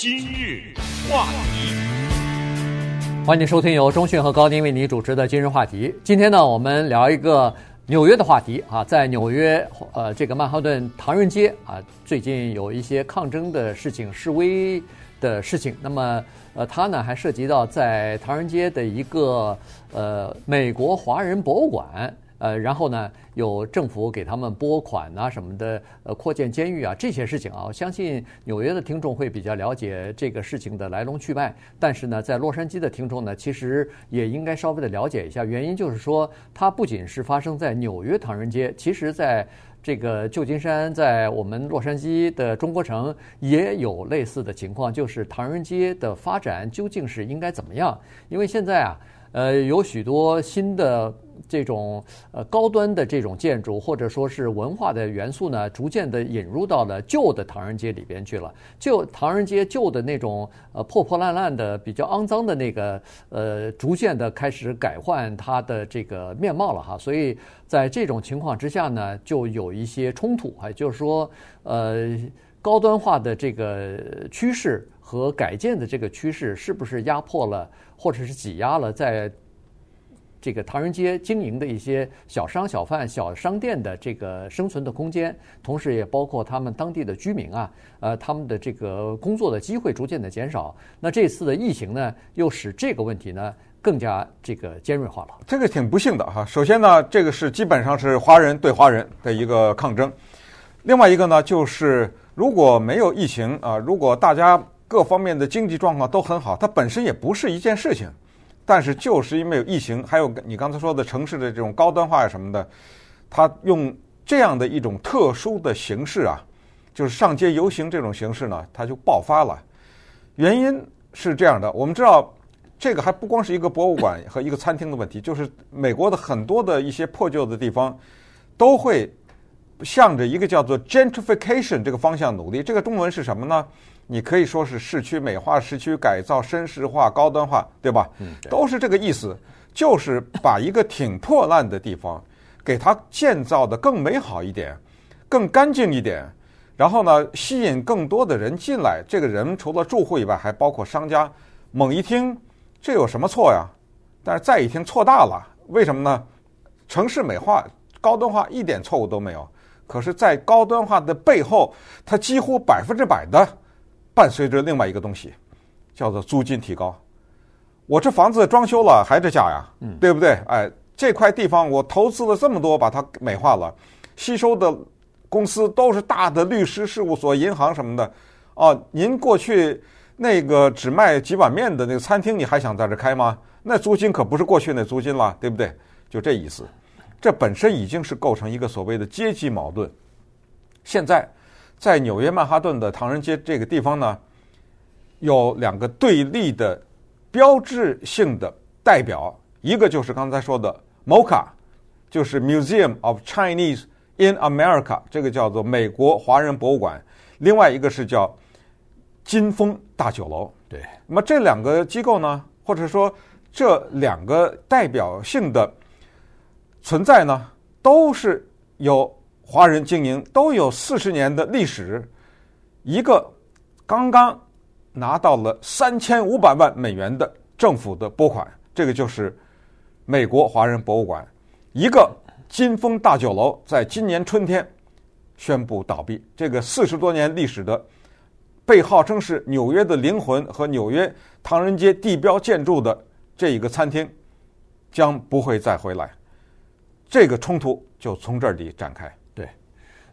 今日话题，欢迎收听由中讯和高宁为你主持的今日话题。今天呢，我们聊一个纽约的话题啊，在纽约呃这个曼哈顿唐人街啊，最近有一些抗争的事情、示威的事情。那么呃，它呢还涉及到在唐人街的一个呃美国华人博物馆。呃，然后呢，有政府给他们拨款啊什么的，呃，扩建监狱啊这些事情啊，我相信纽约的听众会比较了解这个事情的来龙去脉。但是呢，在洛杉矶的听众呢，其实也应该稍微的了解一下。原因就是说，它不仅是发生在纽约唐人街，其实在这个旧金山，在我们洛杉矶的中国城也有类似的情况，就是唐人街的发展究竟是应该怎么样？因为现在啊。呃，有许多新的这种呃高端的这种建筑，或者说是文化的元素呢，逐渐的引入到了旧的唐人街里边去了。旧唐人街旧的那种呃破破烂烂的、比较肮脏的那个呃，逐渐的开始改换它的这个面貌了哈。所以在这种情况之下呢，就有一些冲突，还就是说呃高端化的这个趋势。和改建的这个趋势是不是压迫了，或者是挤压了在这个唐人街经营的一些小商小贩、小商店的这个生存的空间？同时也包括他们当地的居民啊，呃，他们的这个工作的机会逐渐的减少。那这次的疫情呢，又使这个问题呢更加这个尖锐化了。这个挺不幸的哈。首先呢，这个是基本上是华人对华人的一个抗争。另外一个呢，就是如果没有疫情啊，如果大家各方面的经济状况都很好，它本身也不是一件事情，但是就是因为有疫情，还有你刚才说的城市的这种高端化什么的，它用这样的一种特殊的形式啊，就是上街游行这种形式呢，它就爆发了。原因是这样的，我们知道这个还不光是一个博物馆和一个餐厅的问题，就是美国的很多的一些破旧的地方都会向着一个叫做 gentrification 这个方向努力。这个中文是什么呢？你可以说是市区美化、市区改造、绅士化、高端化，对吧？嗯，都是这个意思，就是把一个挺破烂的地方，给它建造的更美好一点，更干净一点，然后呢，吸引更多的人进来。这个人除了住户以外，还包括商家。猛一听，这有什么错呀？但是再一听，错大了。为什么呢？城市美化、高端化一点错误都没有，可是，在高端化的背后，它几乎百分之百的。伴随着另外一个东西，叫做租金提高。我这房子装修了还是价呀，嗯，对不对？哎，这块地方我投资了这么多，把它美化了，吸收的公司都是大的律师事务所、银行什么的。哦，您过去那个只卖几碗面的那个餐厅，你还想在这开吗？那租金可不是过去那租金了，对不对？就这意思。这本身已经是构成一个所谓的阶级矛盾。现在。在纽约曼哈顿的唐人街这个地方呢，有两个对立的标志性的代表，一个就是刚才说的 MOCA，就是 Museum of Chinese in America，这个叫做美国华人博物馆；另外一个是叫金峰大酒楼。对，那么这两个机构呢，或者说这两个代表性的存在呢，都是有。华人经营都有四十年的历史，一个刚刚拿到了三千五百万美元的政府的拨款，这个就是美国华人博物馆；一个金峰大酒楼在今年春天宣布倒闭。这个四十多年历史的，被号称是纽约的灵魂和纽约唐人街地标建筑的这一个餐厅，将不会再回来。这个冲突就从这里展开。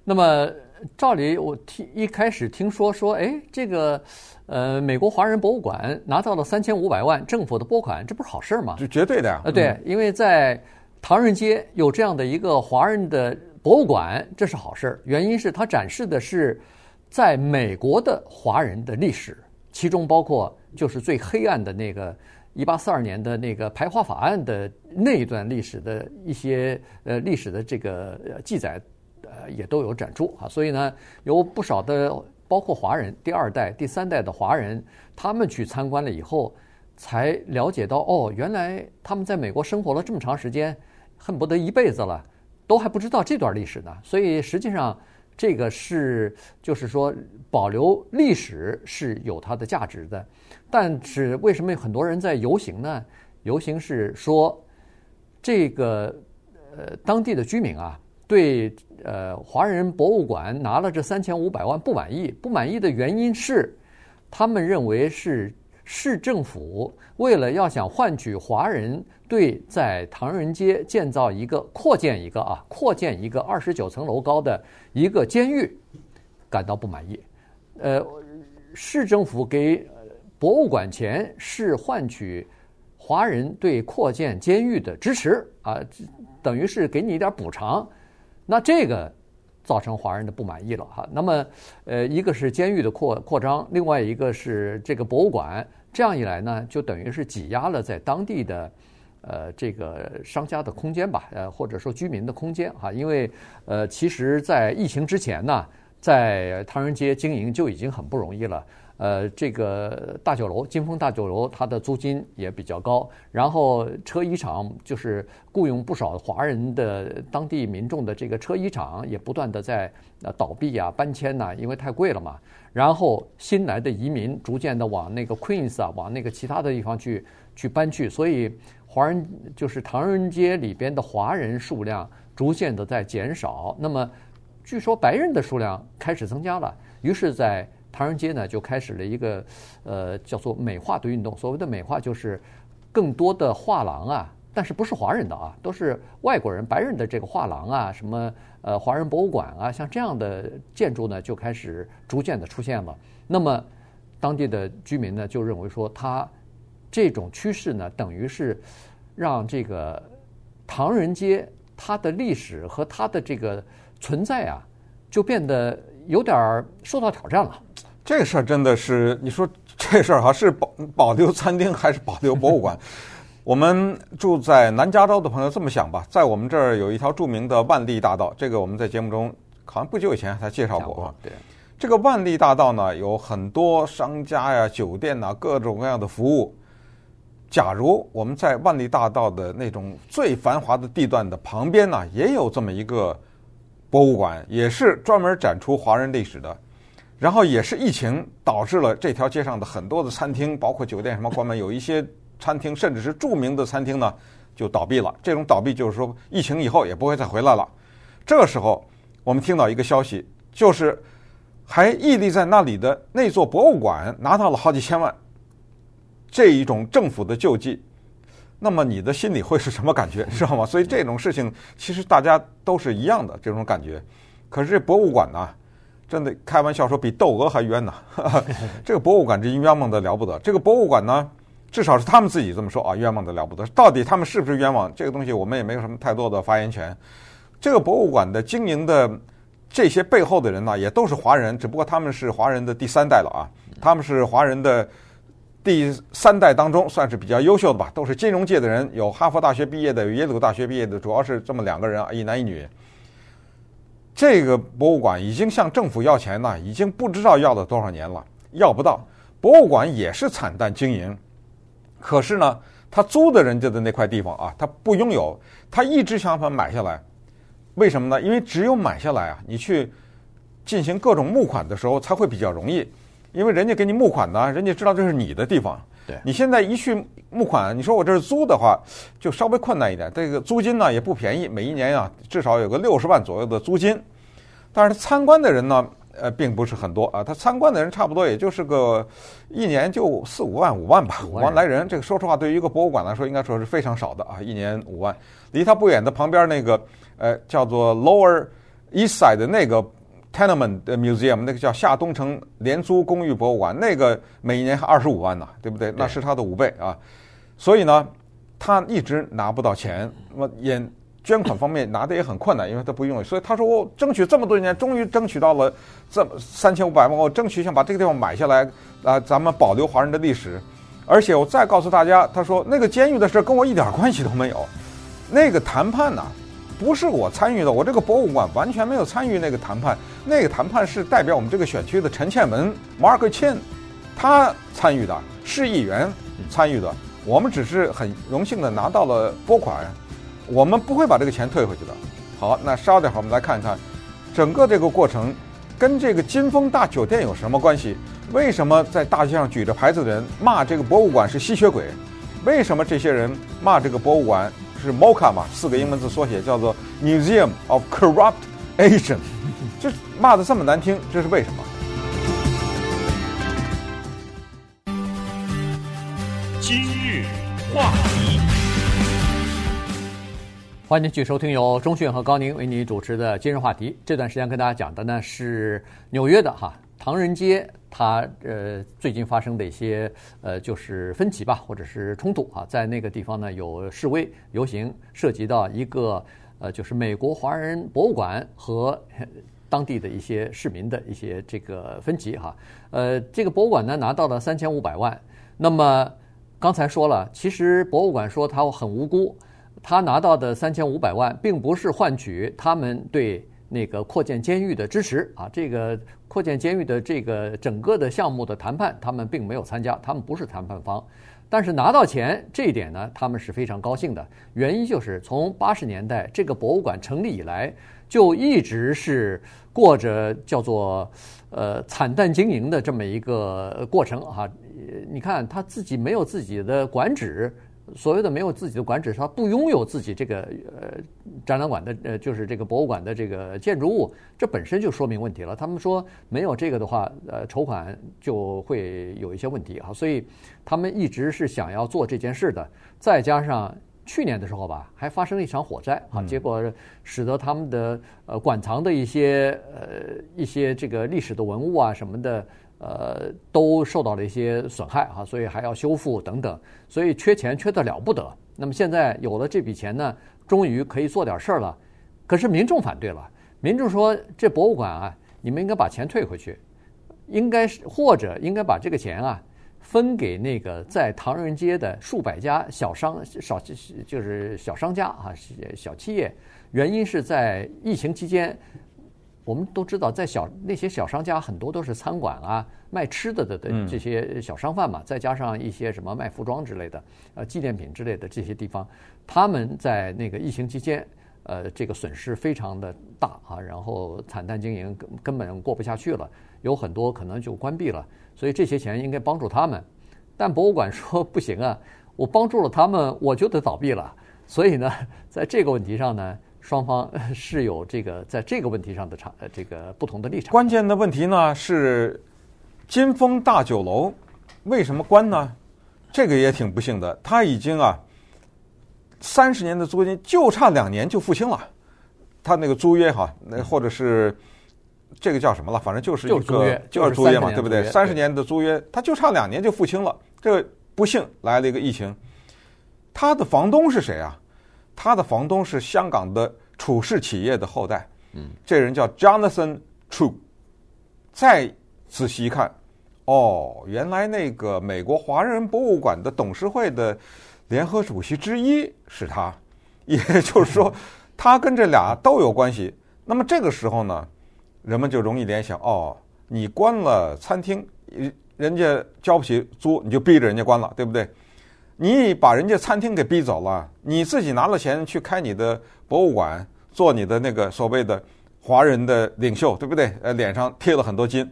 那么，照理我听一开始听说说，哎，这个，呃，美国华人博物馆拿到了三千五百万政府的拨款，这不是好事吗？这绝对的呀。呃，对，因为在唐人街有这样的一个华人的博物馆，这是好事。原因是它展示的是在美国的华人的历史，其中包括就是最黑暗的那个一八四二年的那个排华法案的那一段历史的一些呃历史的这个记载。呃，也都有展出啊，所以呢，有不少的，包括华人第二代、第三代的华人，他们去参观了以后，才了解到，哦，原来他们在美国生活了这么长时间，恨不得一辈子了，都还不知道这段历史呢。所以实际上，这个是就是说保留历史是有它的价值的。但是为什么很多人在游行呢？游行是说这个呃当地的居民啊，对呃华人博物馆拿了这三千五百万不满意。不满意的原因是，他们认为是市政府为了要想换取华人对在唐人街建造一个扩建一个啊扩建一个二十九层楼高的一个监狱感到不满意。呃，市政府给博物馆钱是换取华人对扩建监狱的支持啊，等于是给你一点补偿。那这个造成华人的不满意了哈。那么，呃，一个是监狱的扩扩张，另外一个是这个博物馆。这样一来呢，就等于是挤压了在当地的呃这个商家的空间吧，呃或者说居民的空间哈。因为呃，其实，在疫情之前呢，在唐人街经营就已经很不容易了。呃，这个大酒楼金峰大酒楼，它的租金也比较高。然后车衣厂就是雇佣不少华人的当地民众的这个车衣厂，也不断的在呃倒闭啊、搬迁呐，因为太贵了嘛。然后新来的移民逐渐的往那个 Queens 啊，往那个其他的地方去去搬去，所以华人就是唐人街里边的华人数量逐渐的在减少。那么据说白人的数量开始增加了，于是，在唐人街呢，就开始了一个，呃，叫做美化的运动。所谓的美化，就是更多的画廊啊，但是不是华人的啊，都是外国人、白人的这个画廊啊，什么呃华人博物馆啊，像这样的建筑呢，就开始逐渐的出现了。那么当地的居民呢，就认为说，他这种趋势呢，等于是让这个唐人街它的历史和它的这个存在啊，就变得有点受到挑战了。这事儿真的是，你说这事儿哈是保保留餐厅还是保留博物馆？我们住在南加州的朋友这么想吧，在我们这儿有一条著名的万利大道，这个我们在节目中好像不久以前才介绍过啊。对，这个万利大道呢，有很多商家呀、酒店呐，各种各样的服务。假如我们在万利大道的那种最繁华的地段的旁边呢，也有这么一个博物馆，也是专门展出华人历史的。然后也是疫情导致了这条街上的很多的餐厅，包括酒店什么关门，有一些餐厅甚至是著名的餐厅呢就倒闭了。这种倒闭就是说疫情以后也不会再回来了。这个时候我们听到一个消息，就是还屹立在那里的那座博物馆拿到了好几千万，这一种政府的救济，那么你的心里会是什么感觉，知道吗？所以这种事情其实大家都是一样的这种感觉。可是这博物馆呢？真的开玩笑说比窦娥还冤呐！这个博物馆真冤枉的了不得。这个博物馆呢，至少是他们自己这么说啊，冤枉的了不得。到底他们是不是冤枉？这个东西我们也没有什么太多的发言权。这个博物馆的经营的这些背后的人呢，也都是华人，只不过他们是华人的第三代了啊。他们是华人的第三代当中算是比较优秀的吧，都是金融界的人，有哈佛大学毕业的，有耶鲁大学毕业的，主要是这么两个人啊，一男一女。这个博物馆已经向政府要钱了，已经不知道要了多少年了，要不到。博物馆也是惨淡经营，可是呢，他租的人家的那块地方啊，他不拥有，他一直想把它买下来。为什么呢？因为只有买下来啊，你去进行各种募款的时候才会比较容易，因为人家给你募款呢，人家知道这是你的地方。对，你现在一去募款，你说我这是租的话，就稍微困难一点。这个租金呢也不便宜，每一年啊至少有个六十万左右的租金。但是参观的人呢，呃，并不是很多啊。他参观的人差不多也就是个一年就四五万五万吧，五万来人。这个说实话，对于一个博物馆来说，应该说是非常少的啊。一年五万，离他不远的旁边那个呃叫做 Lower East Side 的那个 Tenement Museum，那个叫夏东城廉租公寓博物馆，那个每年还二十五万呢，对不对？那是他的五倍啊。所以呢，他一直拿不到钱，那么也。捐款方面拿的也很困难，因为他不用，所以他说我争取这么多年，终于争取到了这三千五百万，我争取想把这个地方买下来，啊，咱们保留华人的历史。而且我再告诉大家，他说那个监狱的事跟我一点关系都没有，那个谈判呢，不是我参与的，我这个博物馆完全没有参与那个谈判，那个谈判是代表我们这个选区的陈倩文 Mark Chin，他参与的，市议员参与的，我们只是很荣幸的拿到了拨款。我们不会把这个钱退回去的。好，那稍等会儿，我们来看看整个这个过程跟这个金峰大酒店有什么关系？为什么在大街上举着牌子的人骂这个博物馆是吸血鬼？为什么这些人骂这个博物馆是 MOCA 嘛？四个英文字缩写叫做 Museum of Corrupt Asians，这骂的这么难听，这是为什么？今日话题，欢迎继续收听由钟讯和高宁为你主持的今日话题。这段时间跟大家讲的呢是纽约的哈唐人街，他呃最近发生的一些呃就是分歧吧，或者是冲突啊，在那个地方呢有示威游行，涉及到一个呃就是美国华人博物馆和当地的一些市民的一些这个分歧哈。呃，这个博物馆呢拿到了三千五百万，那么。刚才说了，其实博物馆说他很无辜，他拿到的三千五百万，并不是换取他们对那个扩建监狱的支持啊。这个扩建监狱的这个整个的项目的谈判，他们并没有参加，他们不是谈判方。但是拿到钱这一点呢，他们是非常高兴的。原因就是从八十年代这个博物馆成立以来，就一直是过着叫做呃惨淡经营的这么一个过程啊。你看他自己没有自己的馆址，所谓的没有自己的馆址，他不拥有自己这个呃展览馆的呃就是这个博物馆的这个建筑物，这本身就说明问题了。他们说没有这个的话，呃筹款就会有一些问题啊，所以他们一直是想要做这件事的。再加上去年的时候吧，还发生了一场火灾啊，结果使得他们的呃馆藏的一些呃一些这个历史的文物啊什么的。呃，都受到了一些损害啊，所以还要修复等等，所以缺钱缺得了不得。那么现在有了这笔钱呢，终于可以做点事儿了。可是民众反对了，民众说这博物馆啊，你们应该把钱退回去，应该是或者应该把这个钱啊分给那个在唐人街的数百家小商小就是小商家啊小企业。原因是在疫情期间。我们都知道，在小那些小商家很多都是餐馆啊、卖吃的的的这些小商贩嘛，再加上一些什么卖服装之类的、呃纪念品之类的这些地方，他们在那个疫情期间，呃，这个损失非常的大啊，然后惨淡经营，根根本过不下去了，有很多可能就关闭了。所以这些钱应该帮助他们，但博物馆说不行啊，我帮助了他们，我就得倒闭了。所以呢，在这个问题上呢。双方是有这个在这个问题上的差呃这个不同的立场。关键的问题呢是金丰大酒楼为什么关呢？这个也挺不幸的，他已经啊三十年的租金就差两年就付清了，他那个租约哈，那或者是这个叫什么了？反正就是一个就是租约嘛，对不对？三十年的租约，他就差两年就付清了。这个不幸来了一个疫情，他的房东是谁啊？他的房东是香港的楚氏企业的后代，嗯，这人叫 Jonathan True。再仔细一看，哦，原来那个美国华人博物馆的董事会的联合主席之一是他，也就是说，他跟这俩都有关系。那么这个时候呢，人们就容易联想，哦，你关了餐厅，人家交不起租，你就逼着人家关了，对不对？你把人家餐厅给逼走了，你自己拿了钱去开你的博物馆，做你的那个所谓的华人的领袖，对不对？呃，脸上贴了很多金，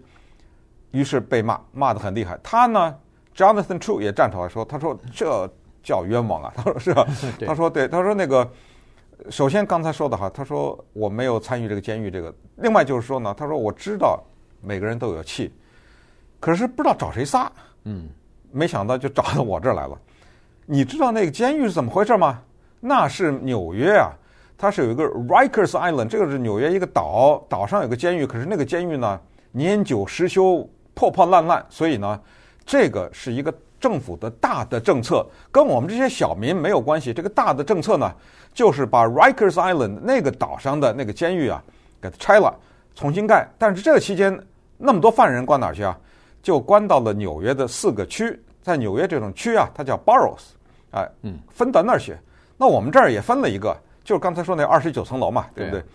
于是被骂，骂得很厉害。他呢，Jonathan True 也站出来说：“他说这叫冤枉啊！他说是吧？他说对，他说那个，首先刚才说的哈，他说我没有参与这个监狱这个。另外就是说呢，他说我知道每个人都有气，可是不知道找谁撒，嗯，没想到就找到我这儿来了。”你知道那个监狱是怎么回事吗？那是纽约啊，它是有一个 Rikers Island，这个是纽约一个岛，岛上有个监狱。可是那个监狱呢，年久失修，破破烂烂，所以呢，这个是一个政府的大的政策，跟我们这些小民没有关系。这个大的政策呢，就是把 Rikers Island 那个岛上的那个监狱啊，给它拆了，重新盖。但是这个期间，那么多犯人关哪儿去啊？就关到了纽约的四个区。在纽约这种区啊，它叫 boroughs，哎，嗯，分到那儿去。那我们这儿也分了一个，就是刚才说那二十九层楼嘛，对不对？对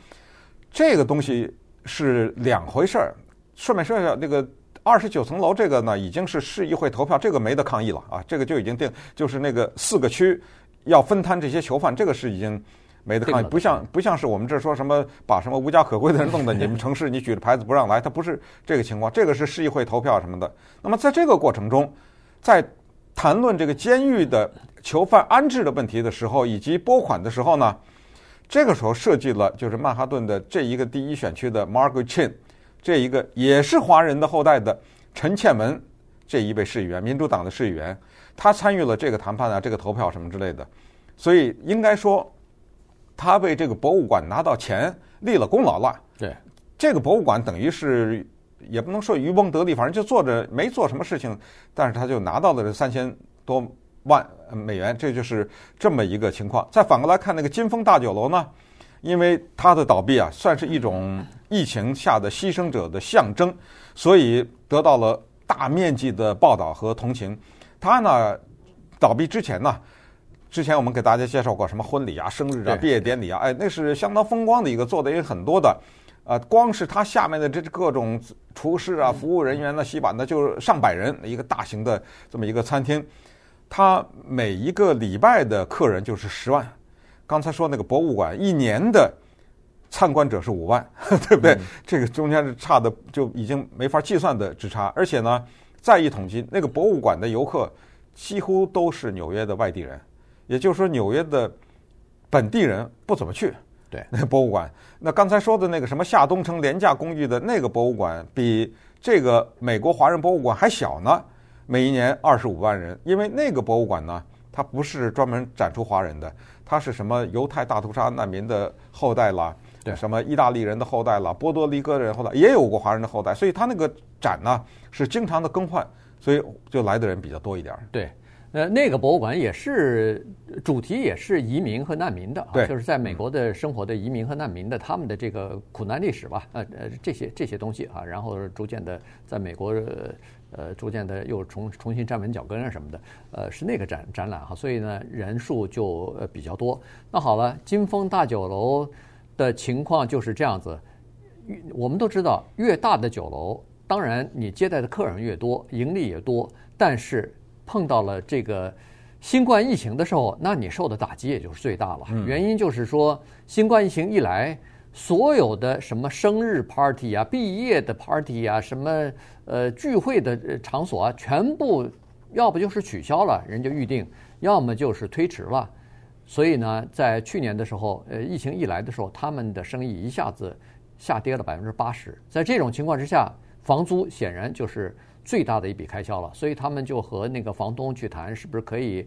这个东西是两回事儿。顺便说一下，那个二十九层楼这个呢，已经是市议会投票，这个没得抗议了啊，这个就已经定，就是那个四个区要分摊这些囚犯，这个是已经没得抗议，不像不像是我们这说什么把什么无家可归的人弄到你们城市，你举着牌子不让来，他不是这个情况。这个是市议会投票什么的。那么在这个过程中，在谈论这个监狱的囚犯安置的问题的时候，以及拨款的时候呢，这个时候设计了就是曼哈顿的这一个第一选区的 Margaret Chin，这一个也是华人的后代的陈倩文这一位市议员，民主党的市议员，他参与了这个谈判啊，这个投票什么之类的，所以应该说。他为这个博物馆拿到钱，立了功劳了。对，这个博物馆等于是也不能说渔翁得利，反正就做着没做什么事情，但是他就拿到了这三千多万美元，这就是这么一个情况。再反过来看那个金峰大酒楼呢，因为它的倒闭啊，算是一种疫情下的牺牲者的象征，所以得到了大面积的报道和同情。它呢，倒闭之前呢。之前我们给大家介绍过什么婚礼啊、生日啊、毕业典礼啊，哎，那是相当风光的一个，做的也很多的，呃，光是他下面的这各种厨师啊、服务人员呢、洗碗的，就是上百人一个大型的这么一个餐厅，他每一个礼拜的客人就是十万。刚才说那个博物馆一年的参观者是五万，对不对？嗯、这个中间是差的就已经没法计算的之差，而且呢，再一统计，那个博物馆的游客几乎都是纽约的外地人。也就是说，纽约的本地人不怎么去。对，那 博物馆。那刚才说的那个什么夏东城廉价公寓的那个博物馆，比这个美国华人博物馆还小呢。每一年二十五万人，因为那个博物馆呢，它不是专门展出华人的，它是什么犹太大屠杀难民的后代啦，对，什么意大利人的后代啦，波多黎各人后代也有过华人的后代，所以它那个展呢是经常的更换，所以就来的人比较多一点。对。呃，那个博物馆也是主题也是移民和难民的啊，就是在美国的生活的移民和难民的他们的这个苦难历史吧，呃呃这些这些东西啊，然后逐渐的在美国呃逐渐的又重重新站稳脚跟啊什么的，呃是那个展展览哈，所以呢人数就呃比较多。那好了，金峰大酒楼的情况就是这样子，我们都知道越大的酒楼，当然你接待的客人越多，盈利也多，但是。碰到了这个新冠疫情的时候，那你受的打击也就是最大了。原因就是说，新冠疫情一来，所有的什么生日 party 啊、毕业的 party 啊、什么呃聚会的场所啊，全部要不就是取消了，人家预定；要么就是推迟了。所以呢，在去年的时候，呃，疫情一来的时候，他们的生意一下子下跌了百分之八十。在这种情况之下，房租显然就是。最大的一笔开销了，所以他们就和那个房东去谈，是不是可以，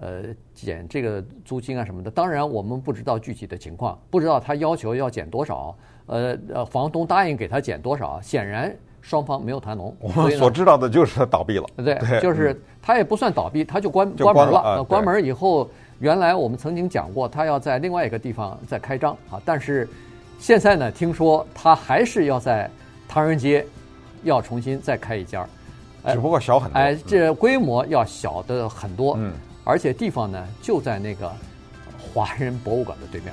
呃，减这个租金啊什么的。当然，我们不知道具体的情况，不知道他要求要减多少，呃呃，房东答应给他减多少，显然双方没有谈拢。我们所知道的就是他倒闭了。对，对，就是他也不算倒闭，他就关关门了。啊、关门以后，原来我们曾经讲过，他要在另外一个地方再开张啊，但是现在呢，听说他还是要在唐人街。要重新再开一家，只不过小很多。哎，这规模要小的很多，嗯，而且地方呢就在那个华人博物馆的对面。